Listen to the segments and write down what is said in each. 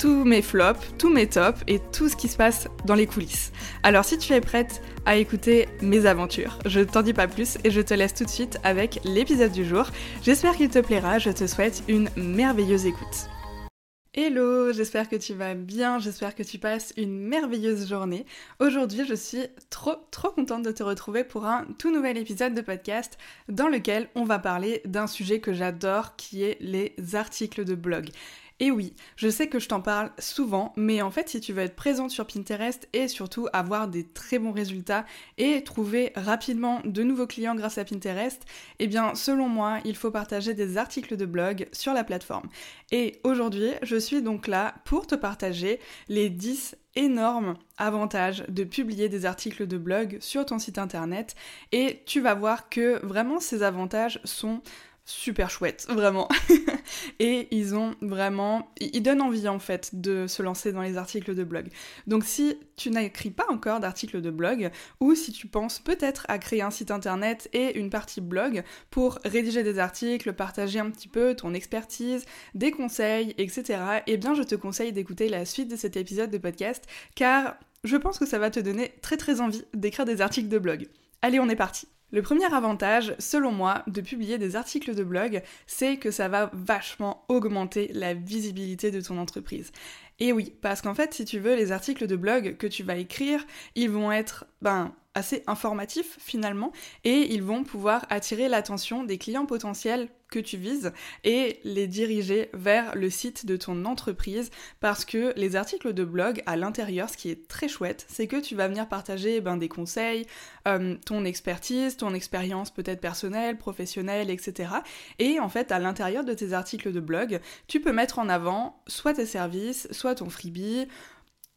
tous mes flops, tous mes tops et tout ce qui se passe dans les coulisses. Alors si tu es prête à écouter mes aventures, je t'en dis pas plus et je te laisse tout de suite avec l'épisode du jour. J'espère qu'il te plaira, je te souhaite une merveilleuse écoute. Hello, j'espère que tu vas bien, j'espère que tu passes une merveilleuse journée. Aujourd'hui, je suis trop trop contente de te retrouver pour un tout nouvel épisode de podcast dans lequel on va parler d'un sujet que j'adore qui est les articles de blog. Et oui, je sais que je t'en parle souvent, mais en fait, si tu veux être présente sur Pinterest et surtout avoir des très bons résultats et trouver rapidement de nouveaux clients grâce à Pinterest, eh bien, selon moi, il faut partager des articles de blog sur la plateforme. Et aujourd'hui, je suis donc là pour te partager les 10 énormes avantages de publier des articles de blog sur ton site internet et tu vas voir que vraiment ces avantages sont super chouette, vraiment. et ils ont vraiment... Ils donnent envie en fait de se lancer dans les articles de blog. Donc si tu n'écris pas encore d'articles de blog, ou si tu penses peut-être à créer un site internet et une partie blog pour rédiger des articles, partager un petit peu ton expertise, des conseils, etc., eh bien je te conseille d'écouter la suite de cet épisode de podcast, car je pense que ça va te donner très très envie d'écrire des articles de blog. Allez, on est parti le premier avantage, selon moi, de publier des articles de blog, c'est que ça va vachement augmenter la visibilité de ton entreprise. Et oui, parce qu'en fait, si tu veux, les articles de blog que tu vas écrire, ils vont être, ben, assez informatifs finalement et ils vont pouvoir attirer l'attention des clients potentiels que tu vises et les diriger vers le site de ton entreprise parce que les articles de blog à l'intérieur, ce qui est très chouette, c'est que tu vas venir partager ben, des conseils, euh, ton expertise, ton expérience peut-être personnelle, professionnelle, etc. Et en fait, à l'intérieur de tes articles de blog, tu peux mettre en avant soit tes services, soit ton freebie,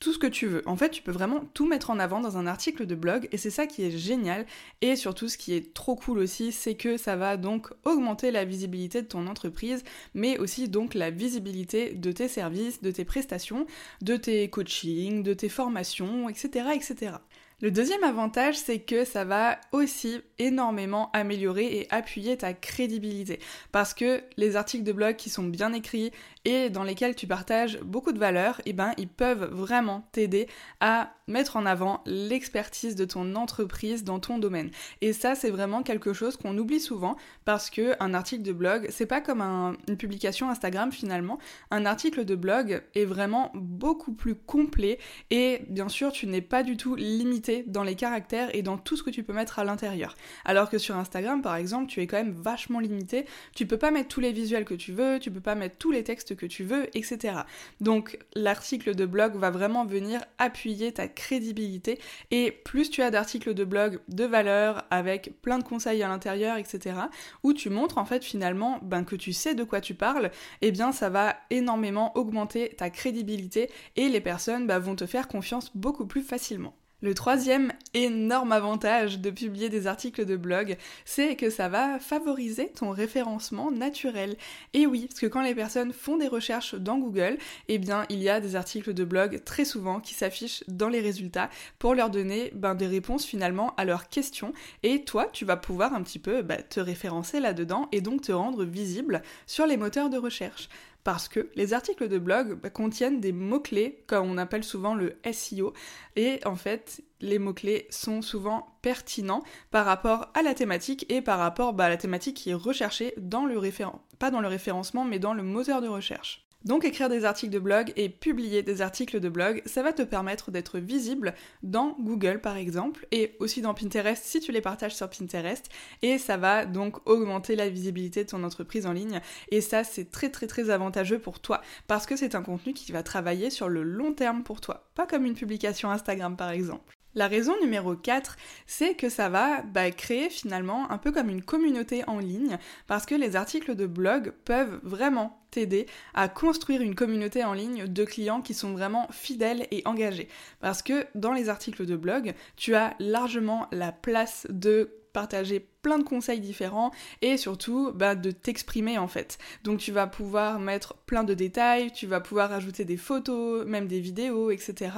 tout ce que tu veux. En fait, tu peux vraiment tout mettre en avant dans un article de blog et c'est ça qui est génial. Et surtout, ce qui est trop cool aussi, c'est que ça va donc augmenter la visibilité de ton entreprise, mais aussi donc la visibilité de tes services, de tes prestations, de tes coachings, de tes formations, etc. etc. Le deuxième avantage, c'est que ça va aussi énormément améliorer et appuyer ta crédibilité. Parce que les articles de blog qui sont bien écrits et dans lesquels tu partages beaucoup de valeur, eh ben, ils peuvent vraiment t'aider à mettre en avant l'expertise de ton entreprise dans ton domaine. Et ça, c'est vraiment quelque chose qu'on oublie souvent parce que un article de blog, c'est pas comme une publication Instagram finalement. Un article de blog est vraiment beaucoup plus complet et bien sûr, tu n'es pas du tout limité dans les caractères et dans tout ce que tu peux mettre à l'intérieur. Alors que sur Instagram, par exemple, tu es quand même vachement limité. Tu peux pas mettre tous les visuels que tu veux, tu peux pas mettre tous les textes que tu veux, etc. Donc l'article de blog va vraiment venir appuyer ta crédibilité et plus tu as d'articles de blog de valeur avec plein de conseils à l'intérieur, etc. où tu montres en fait finalement ben, que tu sais de quoi tu parles, eh bien ça va énormément augmenter ta crédibilité et les personnes ben, vont te faire confiance beaucoup plus facilement. Le troisième énorme avantage de publier des articles de blog, c'est que ça va favoriser ton référencement naturel. Et oui, parce que quand les personnes font des recherches dans Google, eh bien il y a des articles de blog très souvent qui s'affichent dans les résultats pour leur donner ben, des réponses finalement à leurs questions. Et toi, tu vas pouvoir un petit peu bah, te référencer là-dedans et donc te rendre visible sur les moteurs de recherche parce que les articles de blog bah, contiennent des mots-clés, comme on appelle souvent le SEO, et en fait, les mots-clés sont souvent pertinents par rapport à la thématique et par rapport bah, à la thématique qui est recherchée dans le référencement, pas dans le référencement, mais dans le moteur de recherche. Donc écrire des articles de blog et publier des articles de blog, ça va te permettre d'être visible dans Google par exemple et aussi dans Pinterest si tu les partages sur Pinterest et ça va donc augmenter la visibilité de ton entreprise en ligne et ça c'est très très très avantageux pour toi parce que c'est un contenu qui va travailler sur le long terme pour toi, pas comme une publication Instagram par exemple. La raison numéro 4, c'est que ça va bah, créer finalement un peu comme une communauté en ligne, parce que les articles de blog peuvent vraiment t'aider à construire une communauté en ligne de clients qui sont vraiment fidèles et engagés. Parce que dans les articles de blog, tu as largement la place de partager plein de conseils différents et surtout bah, de t'exprimer en fait. Donc tu vas pouvoir mettre plein de détails, tu vas pouvoir ajouter des photos, même des vidéos, etc.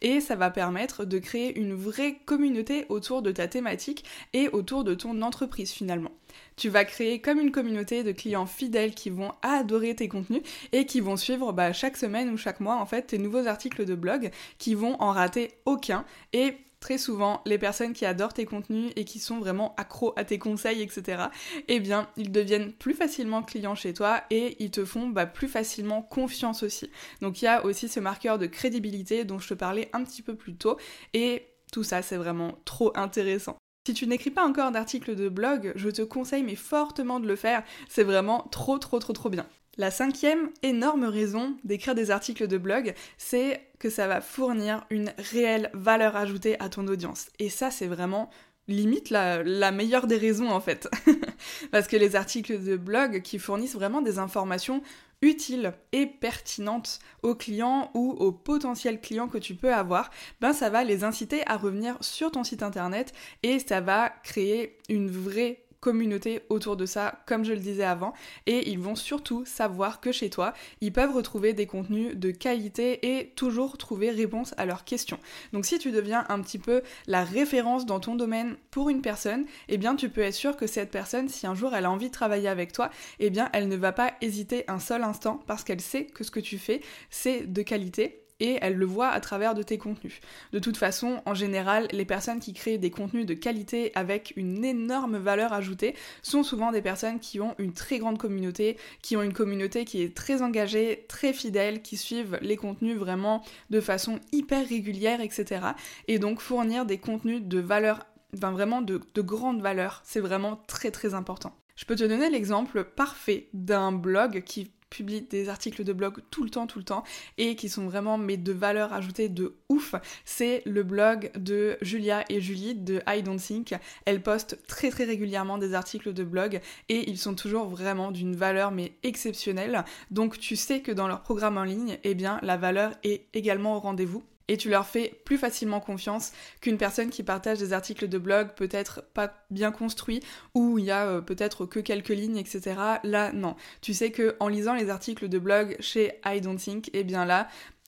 Et ça va permettre de créer une vraie communauté autour de ta thématique et autour de ton entreprise finalement. Tu vas créer comme une communauté de clients fidèles qui vont adorer tes contenus et qui vont suivre bah, chaque semaine ou chaque mois en fait tes nouveaux articles de blog qui vont en rater aucun et très souvent, les personnes qui adorent tes contenus et qui sont vraiment accros à tes conseils, etc., eh bien, ils deviennent plus facilement clients chez toi et ils te font bah, plus facilement confiance aussi. Donc il y a aussi ce marqueur de crédibilité dont je te parlais un petit peu plus tôt et tout ça, c'est vraiment trop intéressant. Si tu n'écris pas encore d'article de blog, je te conseille mais fortement de le faire, c'est vraiment trop trop trop trop bien. La cinquième énorme raison d'écrire des articles de blog, c'est que ça va fournir une réelle valeur ajoutée à ton audience. Et ça, c'est vraiment limite la, meilleure des raisons en fait. Parce que les articles de blog qui fournissent vraiment des informations utiles et pertinentes aux clients ou aux potentiels clients que tu peux avoir, ben ça va les inciter à revenir sur ton site internet et ça va créer une vraie communauté autour de ça, comme je le disais avant, et ils vont surtout savoir que chez toi, ils peuvent retrouver des contenus de qualité et toujours trouver réponse à leurs questions. Donc si tu deviens un petit peu la référence dans ton domaine pour une personne, eh bien tu peux être sûr que cette personne, si un jour elle a envie de travailler avec toi, eh bien elle ne va pas hésiter un seul instant parce qu'elle sait que ce que tu fais, c'est de qualité et elle le voit à travers de tes contenus. De toute façon, en général, les personnes qui créent des contenus de qualité avec une énorme valeur ajoutée sont souvent des personnes qui ont une très grande communauté, qui ont une communauté qui est très engagée, très fidèle, qui suivent les contenus vraiment de façon hyper régulière, etc. Et donc fournir des contenus de valeur, enfin vraiment de, de grande valeur, c'est vraiment très très important. Je peux te donner l'exemple parfait d'un blog qui publie des articles de blog tout le temps, tout le temps, et qui sont vraiment mes de valeur ajoutée de ouf. C'est le blog de Julia et Julie de I Don't Think. Elles postent très très régulièrement des articles de blog et ils sont toujours vraiment d'une valeur mais exceptionnelle. Donc tu sais que dans leur programme en ligne, eh bien la valeur est également au rendez-vous et tu leur fais plus facilement confiance qu'une personne qui partage des articles de blog peut-être pas bien construits où il y a euh, peut-être que quelques lignes, etc. Là, non. Tu sais que en lisant les articles de blog chez I Don't Think, eh bien là,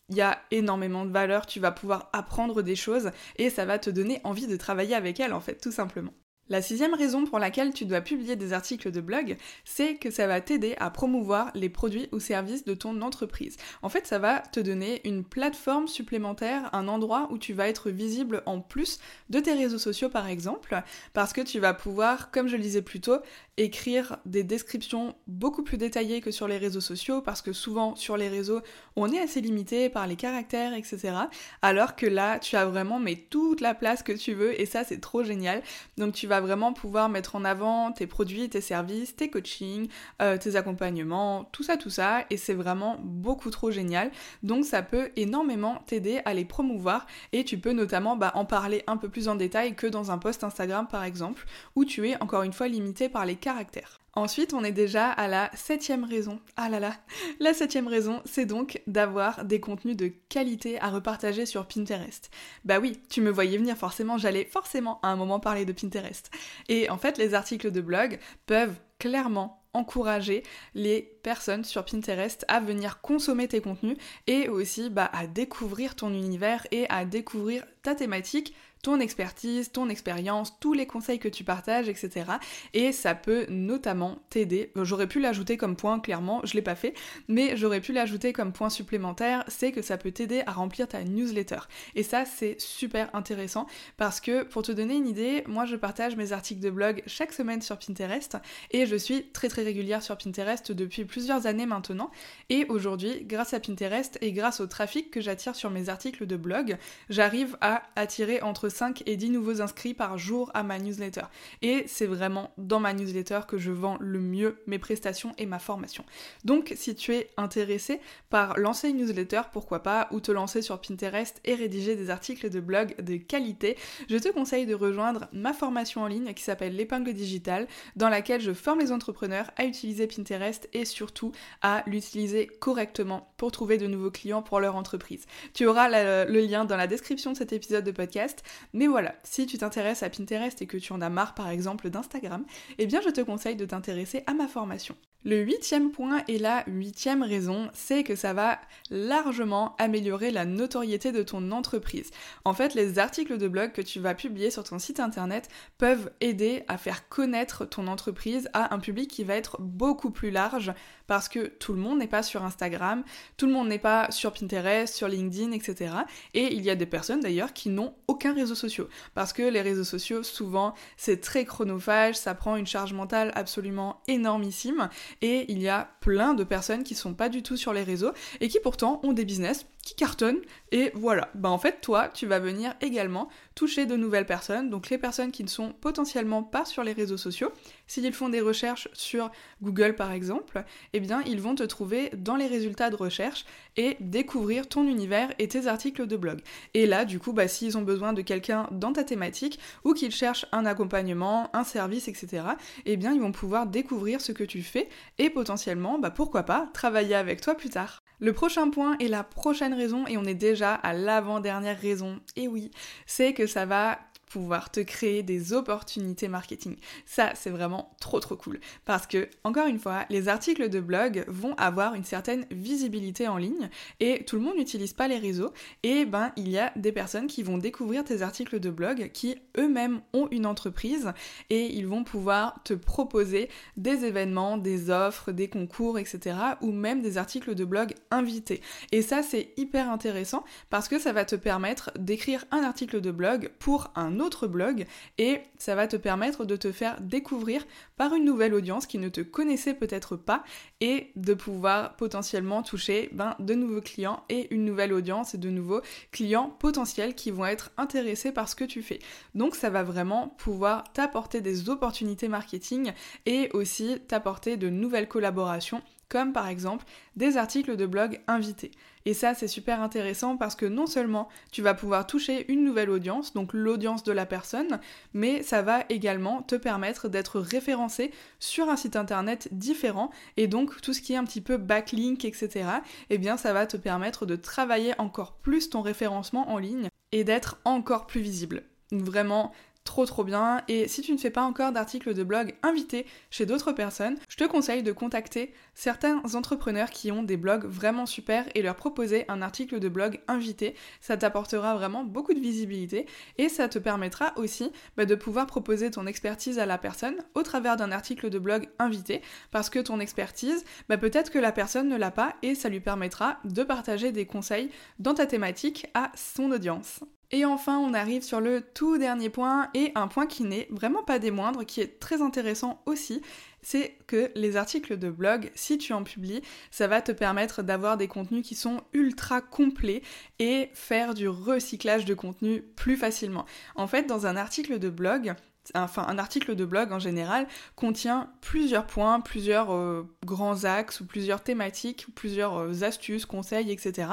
il y a énormément de valeur, tu vas pouvoir apprendre des choses et ça va te donner envie de travailler avec elles en fait, tout simplement. La sixième raison pour laquelle tu dois publier des articles de blog, c'est que ça va t'aider à promouvoir les produits ou services de ton entreprise. En fait, ça va te donner une plateforme supplémentaire, un endroit où tu vas être visible en plus de tes réseaux sociaux par exemple, parce que tu vas pouvoir, comme je le disais plus tôt, écrire des descriptions beaucoup plus détaillées que sur les réseaux sociaux, parce que souvent sur les réseaux, on est assez limité par les caractères, etc. Alors que là, tu as vraiment mais toute la place que tu veux, et ça c'est trop génial. Donc tu vas vraiment pouvoir mettre en avant tes produits, tes services, tes coachings, euh, tes accompagnements, tout ça, tout ça, et c'est vraiment beaucoup trop génial. Donc ça peut énormément t'aider à les promouvoir, et tu peux notamment bah, en parler un peu plus en détail que dans un post Instagram par exemple, où tu es encore une fois limité par les caractère. Ensuite, on est déjà à la septième raison. Ah là là, la septième raison, c'est donc d'avoir des contenus de qualité à repartager sur Pinterest. Bah oui, tu me voyais venir forcément, j'allais forcément à un moment parler de Pinterest. Et en fait, les articles de blog peuvent clairement encourager les personnes sur Pinterest à venir consommer tes contenus et aussi bah, à découvrir ton univers et à découvrir ta thématique ton expertise, ton expérience, tous les conseils que tu partages, etc. Et ça peut notamment t'aider. J'aurais pu l'ajouter comme point, clairement, je l'ai pas fait, mais j'aurais pu l'ajouter comme point supplémentaire, c'est que ça peut t'aider à remplir ta newsletter. Et ça, c'est super intéressant parce que pour te donner une idée, moi je partage mes articles de blog chaque semaine sur Pinterest et je suis très très régulière sur Pinterest depuis plusieurs années maintenant et aujourd'hui, grâce à Pinterest et grâce au trafic que j'attire sur mes articles de blog, j'arrive à attirer entre 5 et 10 nouveaux inscrits par jour à ma newsletter. Et c'est vraiment dans ma newsletter que je vends le mieux mes prestations et ma formation. Donc si tu es intéressé par lancer une newsletter, pourquoi pas, ou te lancer sur Pinterest et rédiger des articles de blog de qualité, je te conseille de rejoindre ma formation en ligne qui s'appelle l'épingle digitale, dans laquelle je forme les entrepreneurs à utiliser Pinterest et surtout à l'utiliser correctement pour trouver de nouveaux clients pour leur entreprise. Tu auras le lien dans la description de cet épisode de podcast, mais voilà, si tu t'intéresses à Pinterest et que tu en as marre par exemple d'Instagram, eh bien je te conseille de t'intéresser à ma formation. Le huitième point et la huitième raison, c'est que ça va largement améliorer la notoriété de ton entreprise. En fait, les articles de blog que tu vas publier sur ton site internet peuvent aider à faire connaître ton entreprise à un public qui va être beaucoup plus large parce que tout le monde n'est pas sur Instagram, tout le monde n'est pas sur Pinterest, sur LinkedIn, etc. Et il y a des personnes d'ailleurs qui n'ont aucun réseau social parce que les réseaux sociaux, souvent, c'est très chronophage, ça prend une charge mentale absolument énormissime et il y a plein de personnes qui sont pas du tout sur les réseaux et qui pourtant ont des business qui cartonnent et voilà. Ben en fait toi tu vas venir également toucher de nouvelles personnes, donc les personnes qui ne sont potentiellement pas sur les réseaux sociaux. S'ils font des recherches sur Google par exemple, eh bien ils vont te trouver dans les résultats de recherche et découvrir ton univers et tes articles de blog. Et là du coup bah s'ils ont besoin de quelqu'un dans ta thématique ou qu'ils cherchent un accompagnement, un service, etc. Eh bien ils vont pouvoir découvrir ce que tu fais et potentiellement bah pourquoi pas travailler avec toi plus tard. Le prochain point et la prochaine raison, et on est déjà à l'avant-dernière raison, et oui, c'est que ça va pouvoir te créer des opportunités marketing. Ça, c'est vraiment trop trop cool. Parce que, encore une fois, les articles de blog vont avoir une certaine visibilité en ligne et tout le monde n'utilise pas les réseaux. Et ben, il y a des personnes qui vont découvrir tes articles de blog qui eux-mêmes ont une entreprise et ils vont pouvoir te proposer des événements, des offres, des concours, etc. ou même des articles de blog invités. Et ça, c'est hyper intéressant parce que ça va te permettre d'écrire un article de blog pour un blog et ça va te permettre de te faire découvrir par une nouvelle audience qui ne te connaissait peut-être pas et de pouvoir potentiellement toucher ben, de nouveaux clients et une nouvelle audience et de nouveaux clients potentiels qui vont être intéressés par ce que tu fais. Donc ça va vraiment pouvoir t'apporter des opportunités marketing et aussi t'apporter de nouvelles collaborations comme par exemple des articles de blog invités. Et ça, c'est super intéressant parce que non seulement tu vas pouvoir toucher une nouvelle audience, donc l'audience de la personne, mais ça va également te permettre d'être référencé sur un site internet différent et donc tout ce qui est un petit peu backlink, etc., eh bien ça va te permettre de travailler encore plus ton référencement en ligne et d'être encore plus visible. Vraiment, trop trop bien. Et si tu ne fais pas encore d'articles de blog invités chez d'autres personnes, je te conseille de contacter certains entrepreneurs qui ont des blogs vraiment super et leur proposer un article de blog invité. Ça t'apportera vraiment beaucoup de visibilité et ça te permettra aussi bah, de pouvoir proposer ton expertise à la personne au travers d'un article de blog invité parce que ton expertise, bah, peut-être que la personne ne l'a pas et ça lui permettra de partager des conseils dans ta thématique à son audience. Et enfin, on arrive sur le tout dernier point, et un point qui n'est vraiment pas des moindres, qui est très intéressant aussi, c'est que les articles de blog, si tu en publies, ça va te permettre d'avoir des contenus qui sont ultra complets et faire du recyclage de contenu plus facilement. En fait, dans un article de blog, enfin un article de blog en général contient plusieurs points, plusieurs euh, grands axes ou plusieurs thématiques, plusieurs euh, astuces, conseils, etc.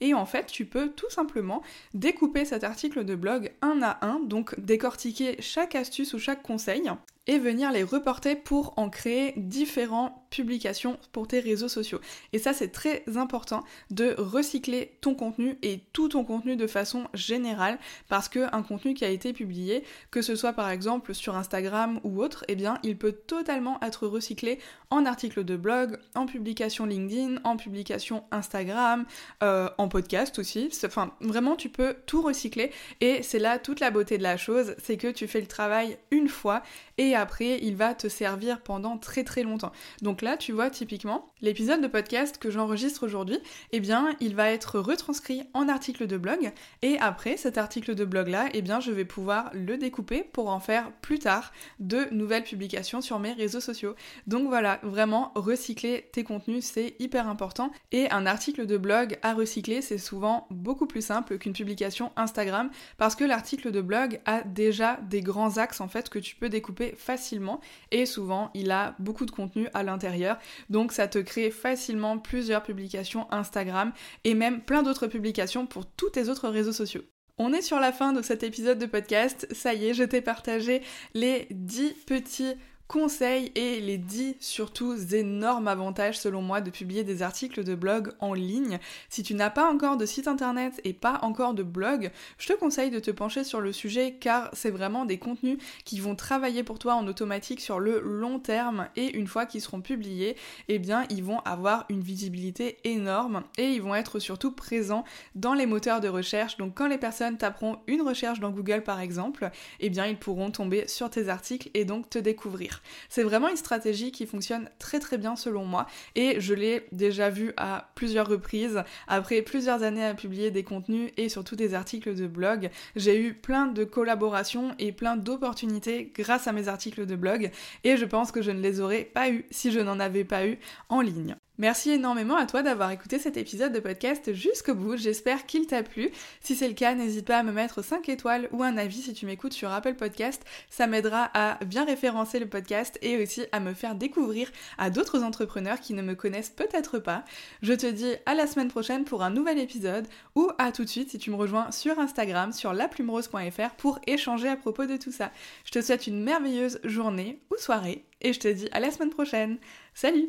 Et en fait, tu peux tout simplement découper cet article de blog un à un, donc décortiquer chaque astuce ou chaque conseil et venir les reporter pour en créer différentes publications pour tes réseaux sociaux. Et ça c'est très important de recycler ton contenu et tout ton contenu de façon générale parce que un contenu qui a été publié, que ce soit par exemple sur Instagram ou autre, eh bien il peut totalement être recyclé en article de blog, en publication LinkedIn, en publication Instagram, euh, en podcast aussi. Enfin vraiment tu peux tout recycler et c'est là toute la beauté de la chose, c'est que tu fais le travail une fois et après il va te servir pendant très très longtemps. Donc là, tu vois typiquement, l'épisode de podcast que j'enregistre aujourd'hui, eh bien, il va être retranscrit en article de blog et après cet article de blog là, eh bien, je vais pouvoir le découper pour en faire plus tard de nouvelles publications sur mes réseaux sociaux. Donc voilà, vraiment recycler tes contenus, c'est hyper important et un article de blog à recycler, c'est souvent beaucoup plus simple qu'une publication Instagram parce que l'article de blog a déjà des grands axes en fait que tu peux découper facilement et souvent il a beaucoup de contenu à l'intérieur donc ça te crée facilement plusieurs publications Instagram et même plein d'autres publications pour tous tes autres réseaux sociaux. On est sur la fin de cet épisode de podcast, ça y est, je t'ai partagé les 10 petits conseils et les 10 surtout énormes avantages selon moi de publier des articles de blog en ligne. Si tu n'as pas encore de site internet et pas encore de blog, je te conseille de te pencher sur le sujet car c'est vraiment des contenus qui vont travailler pour toi en automatique sur le long terme et une fois qu'ils seront publiés, eh bien ils vont avoir une visibilité énorme et ils vont être surtout présents dans les moteurs de recherche. Donc quand les personnes taperont une recherche dans Google par exemple, eh bien ils pourront tomber sur tes articles et donc te découvrir. C'est vraiment une stratégie qui fonctionne très très bien selon moi et je l'ai déjà vu à plusieurs reprises. Après plusieurs années à publier des contenus et surtout des articles de blog, j'ai eu plein de collaborations et plein d'opportunités grâce à mes articles de blog et je pense que je ne les aurais pas eu si je n'en avais pas eu en ligne. Merci énormément à toi d'avoir écouté cet épisode de podcast jusqu'au bout, j'espère qu'il t'a plu. Si c'est le cas, n'hésite pas à me mettre 5 étoiles ou un avis si tu m'écoutes sur Apple Podcast, ça m'aidera à bien référencer le podcast et aussi à me faire découvrir à d'autres entrepreneurs qui ne me connaissent peut-être pas. Je te dis à la semaine prochaine pour un nouvel épisode ou à tout de suite si tu me rejoins sur Instagram sur laplumerose.fr pour échanger à propos de tout ça. Je te souhaite une merveilleuse journée ou soirée et je te dis à la semaine prochaine. Salut